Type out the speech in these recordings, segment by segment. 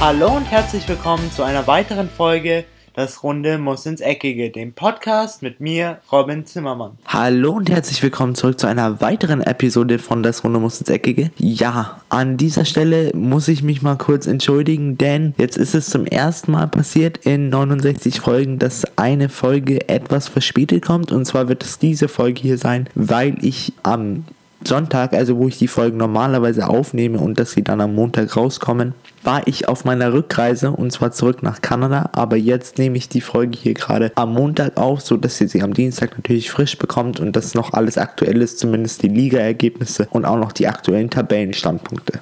Hallo und herzlich willkommen zu einer weiteren Folge Das Runde muss ins Eckige, dem Podcast mit mir, Robin Zimmermann. Hallo und herzlich willkommen zurück zu einer weiteren Episode von Das Runde muss ins Eckige. Ja, an dieser Stelle muss ich mich mal kurz entschuldigen, denn jetzt ist es zum ersten Mal passiert in 69 Folgen, dass eine Folge etwas verspätet kommt. Und zwar wird es diese Folge hier sein, weil ich am Sonntag, also wo ich die Folgen normalerweise aufnehme und dass sie dann am Montag rauskommen, war ich auf meiner Rückreise und zwar zurück nach Kanada. Aber jetzt nehme ich die Folge hier gerade am Montag auf, so dass ihr sie am Dienstag natürlich frisch bekommt und dass noch alles aktuell ist, zumindest die Liga-Ergebnisse und auch noch die aktuellen Tabellenstandpunkte.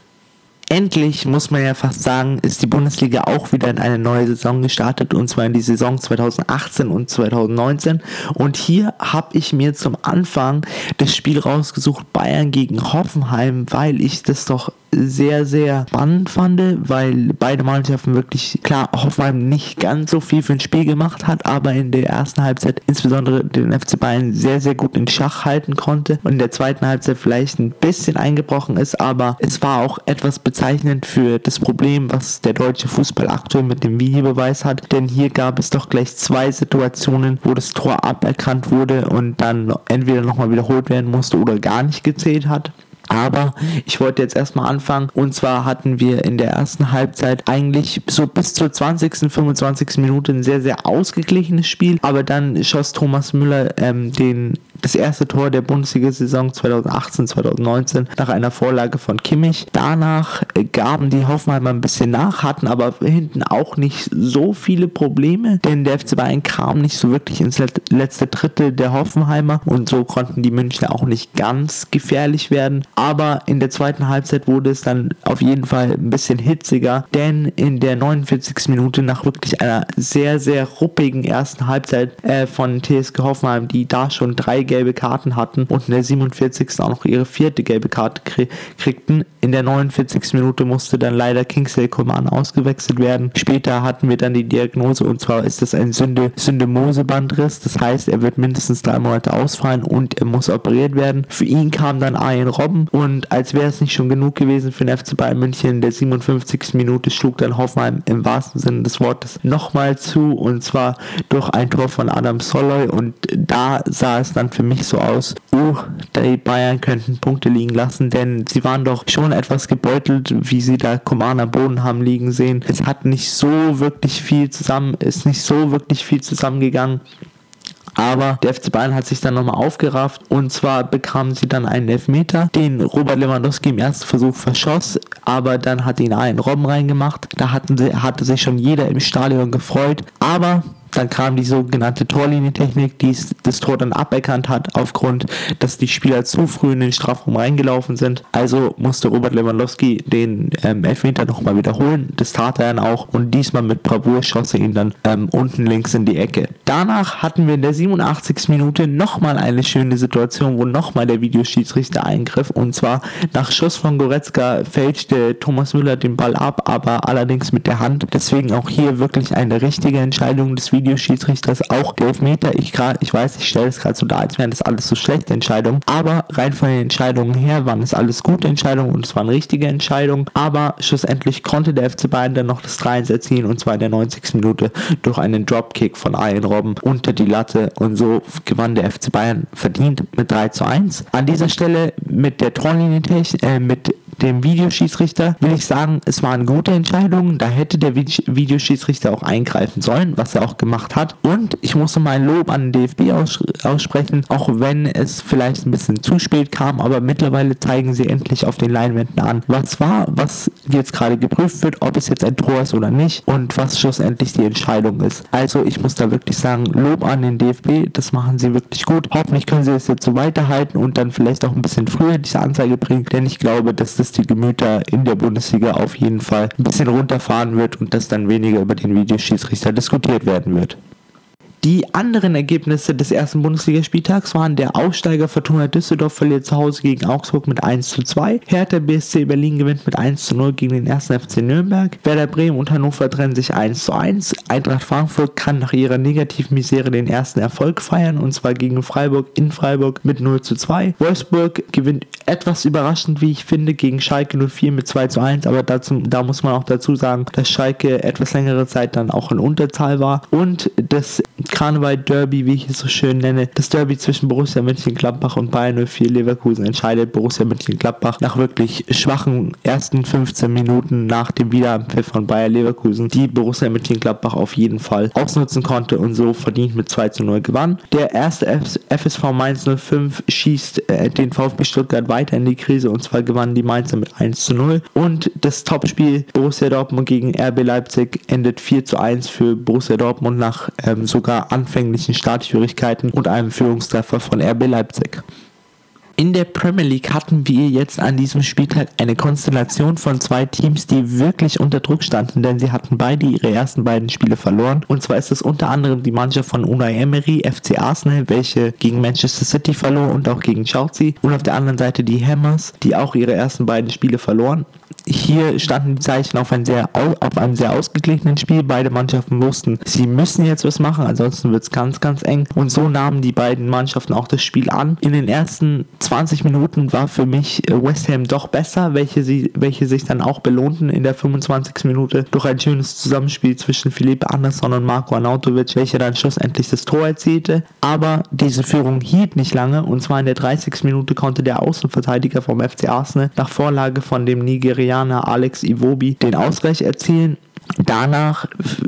Endlich, muss man ja fast sagen, ist die Bundesliga auch wieder in eine neue Saison gestartet und zwar in die Saison 2018 und 2019. Und hier habe ich mir zum Anfang das Spiel rausgesucht, Bayern gegen Hoffenheim, weil ich das doch sehr, sehr spannend fand, weil beide Mannschaften wirklich, klar, Hoffenheim nicht ganz so viel für ein Spiel gemacht hat, aber in der ersten Halbzeit insbesondere den FC Bayern sehr, sehr gut in Schach halten konnte und in der zweiten Halbzeit vielleicht ein bisschen eingebrochen ist, aber es war auch etwas bezeichnend für das Problem, was der deutsche Fußball aktuell mit dem Videobeweis hat, denn hier gab es doch gleich zwei Situationen, wo das Tor aberkannt wurde und dann entweder nochmal wiederholt werden musste oder gar nicht gezählt hat. Aber ich wollte jetzt erstmal anfangen. Und zwar hatten wir in der ersten Halbzeit eigentlich so bis zur 20., 25. Minute ein sehr, sehr ausgeglichenes Spiel. Aber dann schoss Thomas Müller ähm, den das erste Tor der Bundesliga-Saison 2018-2019 nach einer Vorlage von Kimmich. Danach äh, gaben die Hoffenheimer ein bisschen nach, hatten aber hinten auch nicht so viele Probleme, denn der FC Bayern kam nicht so wirklich ins letzte Drittel der Hoffenheimer und so konnten die Münchner auch nicht ganz gefährlich werden. Aber in der zweiten Halbzeit wurde es dann auf jeden Fall ein bisschen hitziger, denn in der 49. Minute nach wirklich einer sehr, sehr ruppigen ersten Halbzeit äh, von TSG Hoffenheim, die da schon drei gelbe Karten hatten und in der 47. auch noch ihre vierte gelbe Karte krie kriegten. In der 49. Minute musste dann leider Kingsley Coman ausgewechselt werden. Später hatten wir dann die Diagnose und zwar ist das ein Sünde Syndemosebandriss. Das heißt, er wird mindestens drei Monate ausfallen und er muss operiert werden. Für ihn kam dann Arjen Robben und als wäre es nicht schon genug gewesen für den FC Bayern München, in der 57. Minute schlug dann Hoffenheim im wahrsten Sinne des Wortes nochmal zu und zwar durch ein Tor von Adam Soloy und da sah es dann für mich so aus, oh, die Bayern könnten Punkte liegen lassen, denn sie waren doch schon etwas gebeutelt, wie sie da Coman am Boden haben liegen sehen. Es hat nicht so wirklich viel zusammen, ist nicht so wirklich viel zusammengegangen. Aber der FC Bayern hat sich dann nochmal aufgerafft und zwar bekamen sie dann einen Elfmeter, den Robert Lewandowski im ersten Versuch verschoss, aber dann hat ihn einen Robben reingemacht. Da hatten sie, hatte sich schon jeder im Stadion gefreut. Aber dann kam die sogenannte Torlinientechnik, die das Tor dann aberkannt hat, aufgrund, dass die Spieler zu früh in den Strafraum reingelaufen sind. Also musste Robert Lewandowski den ähm, Elfmeter nochmal wiederholen. Das tat er dann auch und diesmal mit Bravour schoss er ihn dann ähm, unten links in die Ecke. Danach hatten wir in der 87. Minute nochmal eine schöne Situation, wo nochmal der Videoschiedsrichter eingriff und zwar nach Schuss von Goretzka fälschte Thomas Müller den Ball ab, aber allerdings mit der Hand. Deswegen auch hier wirklich eine richtige Entscheidung des Videos Videoschiedsrichters auch der Elfmeter. Ich, grad, ich weiß, ich stelle es gerade so dar, als wären das alles so schlechte Entscheidungen, aber rein von den Entscheidungen her waren es alles gute Entscheidungen und es waren richtige Entscheidungen, aber schlussendlich konnte der FC Bayern dann noch das 3-1 erzielen und zwar in der 90. Minute durch einen Dropkick von Ian Robben unter die Latte und so gewann der FC Bayern verdient mit 3 zu 1. An dieser Stelle mit der Torlinie, äh, mit dem Videoschiedsrichter will ich sagen, es waren gute Entscheidungen. Da hätte der Videoschiedsrichter auch eingreifen sollen, was er auch gemacht hat. Und ich muss mal ein Lob an den DFB aus aussprechen, auch wenn es vielleicht ein bisschen zu spät kam, aber mittlerweile zeigen sie endlich auf den Leinwänden an, was war, was jetzt gerade geprüft wird, ob es jetzt ein Tor ist oder nicht und was schlussendlich die Entscheidung ist. Also ich muss da wirklich sagen, Lob an den DFB, das machen sie wirklich gut. Hoffentlich können sie es jetzt so weiterhalten und dann vielleicht auch ein bisschen früher diese Anzeige bringen, denn ich glaube, dass das dass die Gemüter in der Bundesliga auf jeden Fall ein bisschen runterfahren wird und dass dann weniger über den Videoschiedsrichter diskutiert werden wird. Die anderen Ergebnisse des ersten Bundesligaspieltags waren der Aussteiger Fortuna Düsseldorf verliert zu Hause gegen Augsburg mit 1 zu 2. Hertha BSC Berlin gewinnt mit 1 zu 0 gegen den ersten FC Nürnberg. Werder Bremen und Hannover trennen sich 1 zu 1. Eintracht Frankfurt kann nach ihrer Negativmisere den ersten Erfolg feiern und zwar gegen Freiburg in Freiburg mit 0 zu 2. Wolfsburg gewinnt etwas überraschend, wie ich finde, gegen Schalke 04 mit 2 zu 1, aber dazu, da muss man auch dazu sagen, dass Schalke etwas längere Zeit dann auch in Unterzahl war und das Karneval Derby, wie ich es so schön nenne, das Derby zwischen Borussia Mönchengladbach und Bayern 04 Leverkusen entscheidet Borussia Mönchengladbach nach wirklich schwachen ersten 15 Minuten nach dem Wiederanpfiff von Bayer Leverkusen, die Borussia Mönchengladbach auf jeden Fall ausnutzen konnte und so verdient mit 2 zu 0 gewann. Der erste FSV Mainz 05 schießt äh, den VfB Stuttgart weiter in die Krise und zwar gewannen die Mainzer mit 1 zu 0 und das Topspiel Borussia Dortmund gegen RB Leipzig endet 4 zu 1 für Borussia Dortmund nach ähm, sogar anfänglichen Startschwierigkeiten und einem Führungstreffer von RB Leipzig. In der Premier League hatten wir jetzt an diesem Spieltag eine Konstellation von zwei Teams, die wirklich unter Druck standen, denn sie hatten beide ihre ersten beiden Spiele verloren. Und zwar ist es unter anderem die Mannschaft von Unai Emery, FC Arsenal, welche gegen Manchester City verlor und auch gegen Chelsea. Und auf der anderen Seite die Hammers, die auch ihre ersten beiden Spiele verloren hier standen die Zeichen auf, ein sehr, auf einem sehr ausgeglichenen Spiel. Beide Mannschaften wussten, sie müssen jetzt was machen, ansonsten wird es ganz, ganz eng. Und so nahmen die beiden Mannschaften auch das Spiel an. In den ersten 20 Minuten war für mich äh, West Ham doch besser, welche, sie, welche sich dann auch belohnten in der 25. Minute durch ein schönes Zusammenspiel zwischen Philippe Andersson und Marco Arnautovic, welcher dann schlussendlich das Tor erzielte. Aber diese Führung hielt nicht lange und zwar in der 30. Minute konnte der Außenverteidiger vom FC Arsenal nach Vorlage von dem Nigerianer Alex Iwobi den Ausgleich erzielen Danach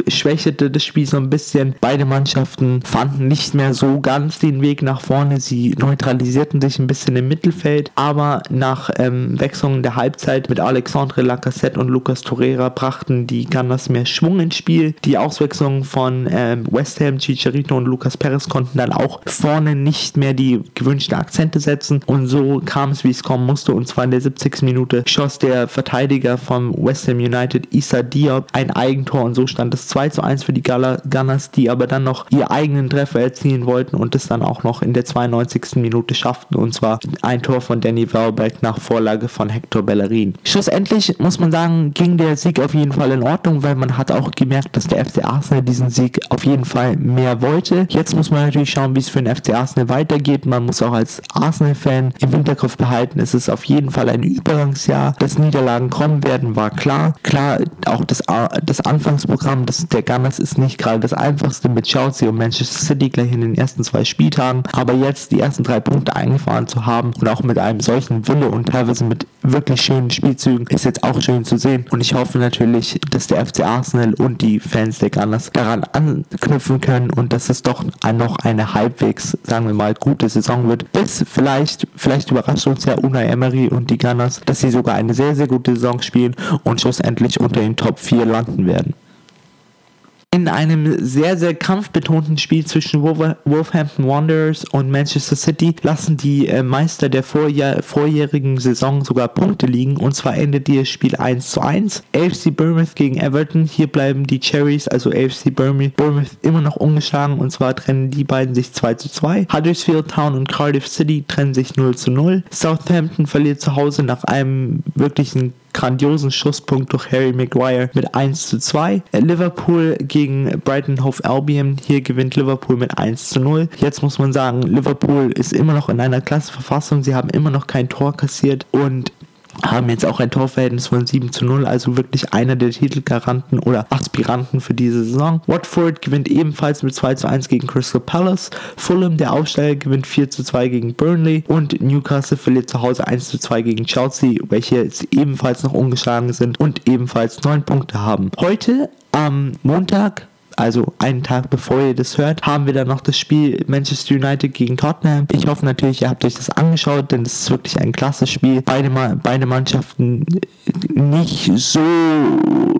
schwächelte das Spiel so ein bisschen. Beide Mannschaften fanden nicht mehr so ganz den Weg nach vorne. Sie neutralisierten sich ein bisschen im Mittelfeld, aber nach ähm, Wechselung der Halbzeit mit Alexandre Lacassette und Lucas Torreira brachten die Gunners mehr Schwung ins Spiel. Die Auswechslung von ähm, West Ham, Chicharito und Lucas Perez konnten dann auch vorne nicht mehr die gewünschten Akzente setzen und so kam es, wie es kommen musste. Und zwar in der 70. Minute schoss der Verteidiger vom West Ham United, Issa Diop, ein ein Eigentor und so stand es 2 zu 1 für die Gunners, die aber dann noch ihr eigenen Treffer erzielen wollten und es dann auch noch in der 92. Minute schafften und zwar ein Tor von Danny Welbeck nach Vorlage von Hector Bellerin. Schlussendlich muss man sagen, ging der Sieg auf jeden Fall in Ordnung, weil man hat auch gemerkt, dass der FC Arsenal diesen Sieg auf jeden Fall mehr wollte. Jetzt muss man natürlich schauen, wie es für den FC Arsenal weitergeht. Man muss auch als Arsenal-Fan im Hinterkopf behalten, es ist auf jeden Fall ein Übergangsjahr. Dass Niederlagen kommen werden, war klar. Klar, auch das das Anfangsprogramm des, der Gunners ist nicht gerade das einfachste mit Chelsea und Manchester City gleich in den ersten zwei Spieltagen, aber jetzt die ersten drei Punkte eingefahren zu haben und auch mit einem solchen Wille und teilweise mit wirklich schönen Spielzügen ist jetzt auch schön zu sehen. Und ich hoffe natürlich, dass der FC Arsenal und die Fans der Gunners daran anknüpfen können und dass es doch noch eine halbwegs, sagen wir mal, gute Saison wird, bis vielleicht, vielleicht überrascht uns ja Unai Emery und die Gunners, dass sie sogar eine sehr, sehr gute Saison spielen und schlussendlich unter den Top 4 landen gefunden werden. In einem sehr, sehr kampfbetonten Spiel zwischen Wolverhampton Wanderers und Manchester City lassen die äh, Meister der Vorjahr vorjährigen Saison sogar Punkte liegen und zwar endet das Spiel 1 zu 1. AFC Bournemouth gegen Everton, hier bleiben die Cherries, also AFC Bournemouth, Bournemouth immer noch ungeschlagen und zwar trennen die beiden sich 2 zu 2. Huddersfield Town und Cardiff City trennen sich 0 zu 0. Southampton verliert zu Hause nach einem wirklichen grandiosen Schusspunkt durch Harry Maguire mit 1 zu 2. Liverpool gegen Brighton Hove Albion. Hier gewinnt Liverpool mit 1 zu 0. Jetzt muss man sagen, Liverpool ist immer noch in einer klasse Verfassung. Sie haben immer noch kein Tor kassiert und haben jetzt auch ein Torverhältnis von 7 zu 0, also wirklich einer der Titelgaranten oder Aspiranten für diese Saison. Watford gewinnt ebenfalls mit 2 zu 1 gegen Crystal Palace. Fulham, der Aufsteiger, gewinnt 4 zu 2 gegen Burnley und Newcastle verliert zu Hause 1 zu 2 gegen Chelsea, welche jetzt ebenfalls noch ungeschlagen sind und ebenfalls 9 Punkte haben. Heute am Montag also einen Tag bevor ihr das hört, haben wir dann noch das Spiel Manchester United gegen Tottenham. Ich hoffe natürlich, ihr habt euch das angeschaut, denn es ist wirklich ein klasse Spiel. Beide, beide Mannschaften nicht so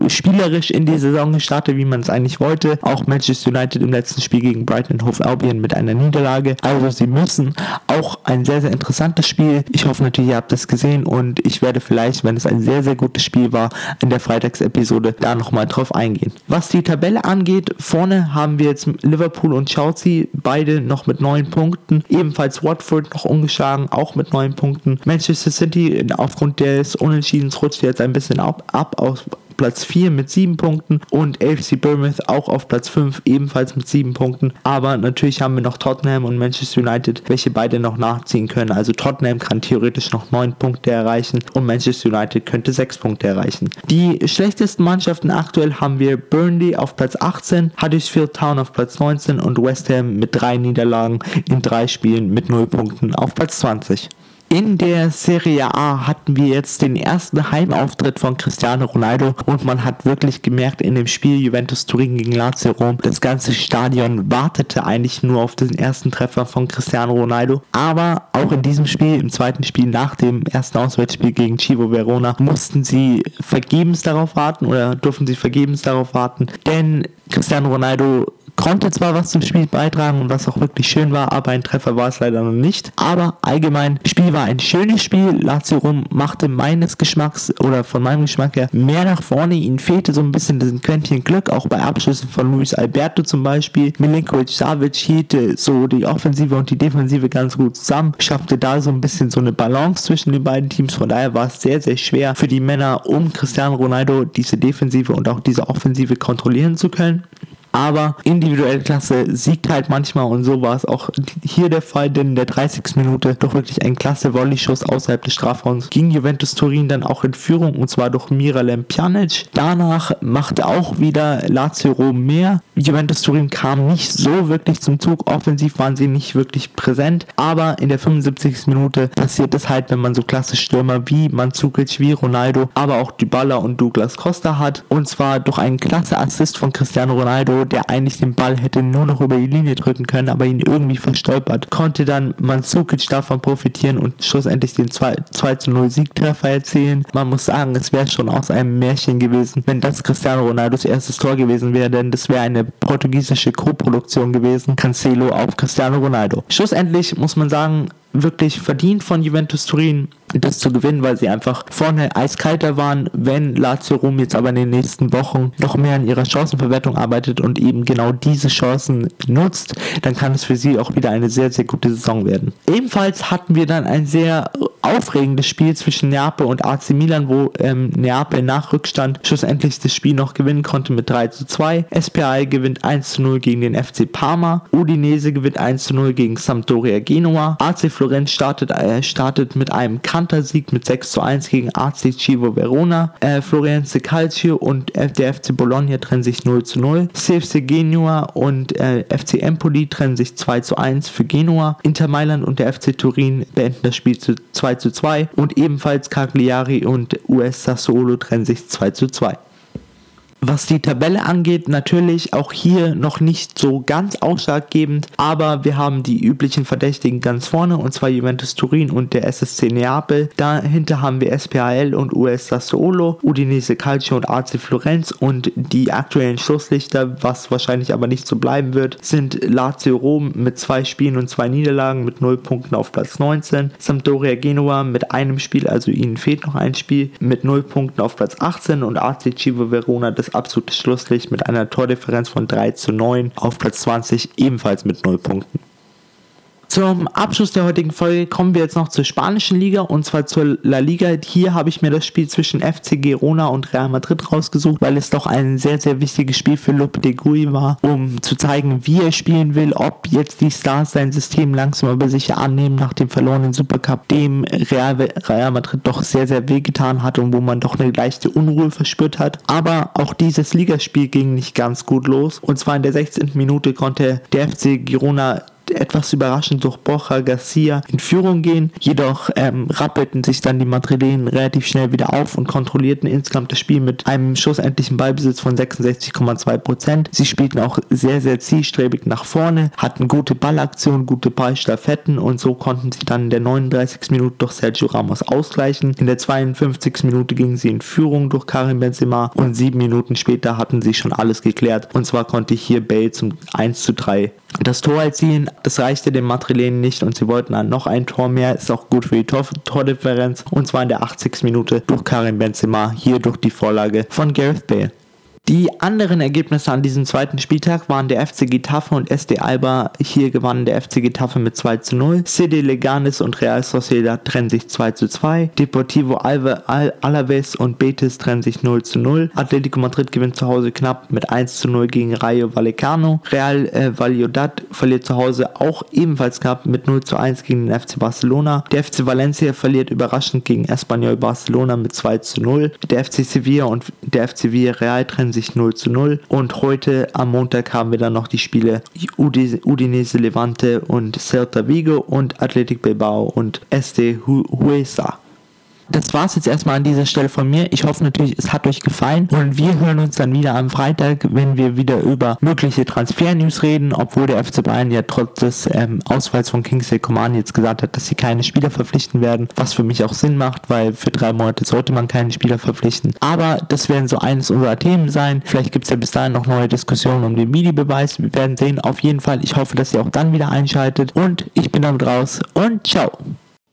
spielerisch in die Saison gestartet, wie man es eigentlich wollte. Auch Manchester United im letzten Spiel gegen Brighton Hove Albion mit einer Niederlage. Also sie müssen auch ein sehr, sehr interessantes Spiel. Ich hoffe natürlich, ihr habt das gesehen und ich werde vielleicht, wenn es ein sehr, sehr gutes Spiel war, in der Freitagsepisode da nochmal drauf eingehen. Was die Tabelle angeht, Vorne haben wir jetzt Liverpool und Chelsea, beide noch mit neun Punkten. Ebenfalls Watford noch ungeschlagen, auch mit neun Punkten. Manchester City aufgrund des Unentschiedens rutscht jetzt ein bisschen ab, ab aus Platz 4 mit 7 Punkten und AFC Bournemouth auch auf Platz 5 ebenfalls mit 7 Punkten. Aber natürlich haben wir noch Tottenham und Manchester United, welche beide noch nachziehen können. Also Tottenham kann theoretisch noch 9 Punkte erreichen und Manchester United könnte 6 Punkte erreichen. Die schlechtesten Mannschaften aktuell haben wir Burnley auf Platz 18, Huddersfield Town auf Platz 19 und West Ham mit 3 Niederlagen in 3 Spielen mit 0 Punkten auf Platz 20. In der Serie A hatten wir jetzt den ersten Heimauftritt von Cristiano Ronaldo und man hat wirklich gemerkt in dem Spiel Juventus Turin gegen Lazio Rom, das ganze Stadion wartete eigentlich nur auf den ersten Treffer von Cristiano Ronaldo. Aber auch in diesem Spiel, im zweiten Spiel nach dem ersten Auswärtsspiel gegen Chivo Verona, mussten sie vergebens darauf warten oder durften sie vergebens darauf warten, denn Cristiano Ronaldo konnte zwar was zum Spiel beitragen und was auch wirklich schön war, aber ein Treffer war es leider noch nicht. Aber allgemein, Spiel war ein schönes Spiel. Lazio Rom machte meines Geschmacks oder von meinem Geschmack her mehr nach vorne. Ihnen fehlte so ein bisschen das Quäntchen Glück, auch bei Abschlüssen von Luis Alberto zum Beispiel. Milinkovic Savic hielt so die Offensive und die Defensive ganz gut zusammen, schaffte da so ein bisschen so eine Balance zwischen den beiden Teams. Von daher war es sehr, sehr schwer für die Männer um Cristiano Ronaldo diese Defensive und auch diese Offensive kontrollieren zu können aber individuelle Klasse siegt halt manchmal und so war es auch hier der Fall, denn in der 30. Minute doch wirklich ein klasse Volley-Schuss außerhalb des Strafraums ging Juventus Turin dann auch in Führung und zwar durch Miralem Pjanic. Danach machte auch wieder Lazio Rom mehr. Juventus Turin kam nicht so wirklich zum Zug, offensiv waren sie nicht wirklich präsent, aber in der 75. Minute passiert es halt, wenn man so klasse Stürmer wie Mandzukic, wie Ronaldo, aber auch Dybala und Douglas Costa hat und zwar durch einen klasse Assist von Cristiano Ronaldo, der eigentlich den Ball hätte nur noch über die Linie drücken können, aber ihn irgendwie verstolpert, konnte dann Mandzukic davon profitieren und schlussendlich den 2, 2 zu 0 Siegtreffer erzielen. Man muss sagen, es wäre schon aus einem Märchen gewesen, wenn das Cristiano Ronaldos erstes Tor gewesen wäre, denn das wäre eine portugiesische Co-Produktion gewesen. Cancelo auf Cristiano Ronaldo. Schlussendlich muss man sagen, wirklich verdient von Juventus Turin das zu gewinnen, weil sie einfach vorne eiskalter waren. Wenn Lazio Rom jetzt aber in den nächsten Wochen noch mehr an ihrer Chancenverwertung arbeitet und eben genau diese Chancen nutzt, dann kann es für sie auch wieder eine sehr, sehr gute Saison werden. Ebenfalls hatten wir dann ein sehr aufregendes Spiel zwischen Neapel und AC Milan, wo ähm, Neapel nach Rückstand schlussendlich das Spiel noch gewinnen konnte mit 3 zu 2. SPI gewinnt 1 zu 0 gegen den FC Parma. Udinese gewinnt 1 zu 0 gegen Sampdoria Genua. AC Florenz startet, äh, startet mit einem Kantersieg mit 6 zu 1 gegen AC Civo Verona. Äh, Florenze Calcio und der FC Bologna trennen sich 0 zu 0. CFC Genua und äh, FC Empoli trennen sich 2 zu 1 für Genua. Inter Mailand und der FC Turin beenden das Spiel zu 2 zu 2 und ebenfalls Cagliari und US Sassuolo trennen sich 2 zu 2. Was die Tabelle angeht, natürlich auch hier noch nicht so ganz ausschlaggebend, aber wir haben die üblichen Verdächtigen ganz vorne und zwar Juventus Turin und der SSC Neapel. Dahinter haben wir SPAL und US Sassuolo, Udinese Calcio und AC Florenz und die aktuellen Schlusslichter, was wahrscheinlich aber nicht so bleiben wird, sind Lazio Rom mit zwei Spielen und zwei Niederlagen mit 0 Punkten auf Platz 19, Sampdoria Genua mit einem Spiel, also ihnen fehlt noch ein Spiel, mit 0 Punkten auf Platz 18 und AC Civo Verona das absolutes Schlusslicht mit einer Tordifferenz von 3 zu 9 auf Platz 20, ebenfalls mit 0 Punkten. Zum Abschluss der heutigen Folge kommen wir jetzt noch zur spanischen Liga und zwar zur La Liga. Hier habe ich mir das Spiel zwischen FC Girona und Real Madrid rausgesucht, weil es doch ein sehr, sehr wichtiges Spiel für Lopetegui war, um zu zeigen, wie er spielen will, ob jetzt die Stars sein System langsam aber sicher annehmen nach dem verlorenen Supercup, dem Real, Real Madrid doch sehr, sehr wehgetan hat und wo man doch eine leichte Unruhe verspürt hat. Aber auch dieses Ligaspiel ging nicht ganz gut los und zwar in der 16. Minute konnte der FC Girona etwas überraschend durch Borja Garcia in Führung gehen. Jedoch ähm, rappelten sich dann die Madrilenen relativ schnell wieder auf und kontrollierten insgesamt das Spiel mit einem schlussendlichen Ballbesitz von 66,2%. Sie spielten auch sehr, sehr zielstrebig nach vorne, hatten gute Ballaktionen, gute Ballstaffetten und so konnten sie dann in der 39. Minute durch Sergio Ramos ausgleichen. In der 52. Minute gingen sie in Führung durch Karim Benzema und sieben Minuten später hatten sie schon alles geklärt. Und zwar konnte hier Bale zum 1 zu 3 das Tor erzielen. Das reichte den Madrilenen nicht und sie wollten dann noch ein Tor mehr. Ist auch gut für die Tor Tordifferenz und zwar in der 80. Minute durch Karim Benzema, hier durch die Vorlage von Gareth Bale. Die anderen Ergebnisse an diesem zweiten Spieltag waren der FC Getafe und SD Alba. Hier gewannen der FC Getafe mit 2 zu 0. CD Leganes und Real Sociedad trennen sich 2 zu 2. Deportivo Alve, Al Alaves und Betis trennen sich 0 zu 0. Atletico Madrid gewinnt zu Hause knapp mit 1 zu 0 gegen Rayo Vallecano. Real äh, Valladolid verliert zu Hause auch ebenfalls knapp mit 0 zu 1 gegen den FC Barcelona. Der FC Valencia verliert überraschend gegen Espanyol Barcelona mit 2 zu 0. Der FC Sevilla und der FC Villarreal trennen sich 0 zu 0. Und heute am Montag haben wir dann noch die Spiele Udinese Levante und Celta Vigo und Athletic Bilbao und Este Huesa das war es jetzt erstmal an dieser Stelle von mir. Ich hoffe natürlich, es hat euch gefallen und wir hören uns dann wieder am Freitag, wenn wir wieder über mögliche Transfer-News reden, obwohl der FC Bayern ja trotz des ähm, Ausfalls von Kingsley Coman jetzt gesagt hat, dass sie keine Spieler verpflichten werden, was für mich auch Sinn macht, weil für drei Monate sollte man keinen Spieler verpflichten. Aber das werden so eines unserer Themen sein. Vielleicht gibt es ja bis dahin noch neue Diskussionen um den Midi-Beweis. Wir werden sehen. Auf jeden Fall, ich hoffe, dass ihr auch dann wieder einschaltet und ich bin damit raus und ciao.